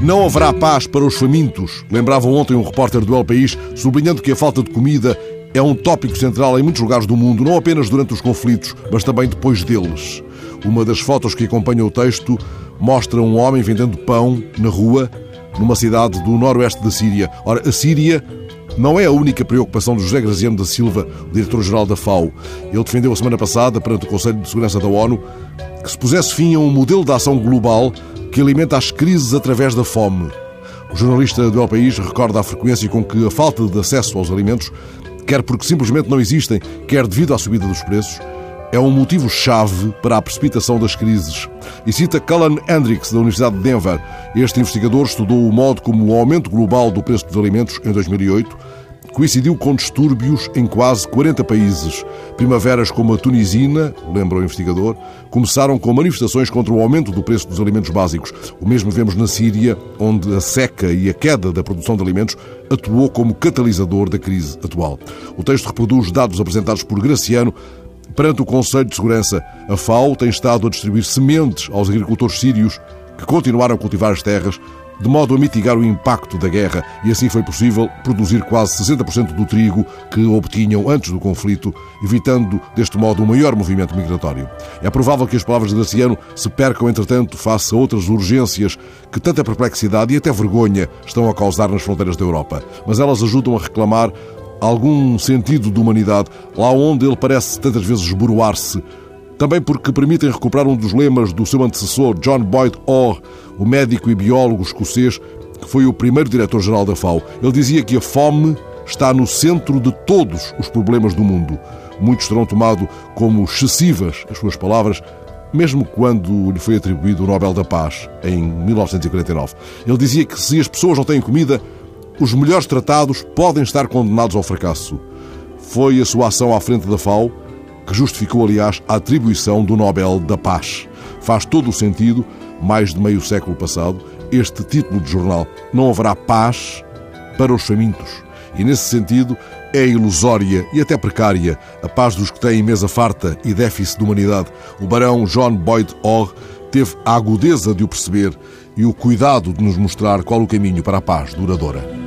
Não haverá paz para os famintos, lembrava ontem um repórter do El País, sublinhando que a falta de comida é um tópico central em muitos lugares do mundo, não apenas durante os conflitos, mas também depois deles. Uma das fotos que acompanha o texto mostra um homem vendendo pão na rua, numa cidade do noroeste da Síria. Ora, a Síria não é a única preocupação de José Graziano da Silva, diretor-geral da FAO. Ele defendeu a semana passada, perante o Conselho de Segurança da ONU, que se pusesse fim a um modelo de ação global que alimenta as crises através da fome. O jornalista do El País recorda a frequência com que a falta de acesso aos alimentos, quer porque simplesmente não existem, quer devido à subida dos preços, é um motivo-chave para a precipitação das crises. E cita Cullen Hendricks, da Universidade de Denver. Este investigador estudou o modo como o aumento global do preço dos alimentos em 2008 coincidiu com distúrbios em quase 40 países. Primaveras como a tunisina, lembra o investigador, começaram com manifestações contra o aumento do preço dos alimentos básicos. O mesmo vemos na Síria, onde a seca e a queda da produção de alimentos atuou como catalisador da crise atual. O texto reproduz dados apresentados por Graciano Perante o Conselho de Segurança, a FAO tem estado a distribuir sementes aos agricultores sírios que continuaram a cultivar as terras de modo a mitigar o impacto da guerra, e assim foi possível produzir quase 60% do trigo que obtinham antes do conflito, evitando deste modo um maior movimento migratório. É provável que as palavras de Graciano se percam, entretanto, face a outras urgências que tanta perplexidade e até vergonha estão a causar nas fronteiras da Europa, mas elas ajudam a reclamar algum sentido de humanidade lá onde ele parece tantas vezes esboroar-se também porque permitem recuperar um dos lemas do seu antecessor, John Boyd Orr, o médico e biólogo escocês que foi o primeiro diretor-geral da FAO. Ele dizia que a fome está no centro de todos os problemas do mundo. Muitos terão tomado como excessivas as suas palavras, mesmo quando lhe foi atribuído o Nobel da Paz, em 1949. Ele dizia que se as pessoas não têm comida, os melhores tratados podem estar condenados ao fracasso. Foi a sua ação à frente da FAO que justificou, aliás, a atribuição do Nobel da Paz. Faz todo o sentido, mais de meio século passado, este título de jornal. Não haverá paz para os famintos. E, nesse sentido, é ilusória e até precária a paz dos que têm mesa farta e déficit de humanidade. O barão John Boyd Orr teve a agudeza de o perceber e o cuidado de nos mostrar qual o caminho para a paz duradoura.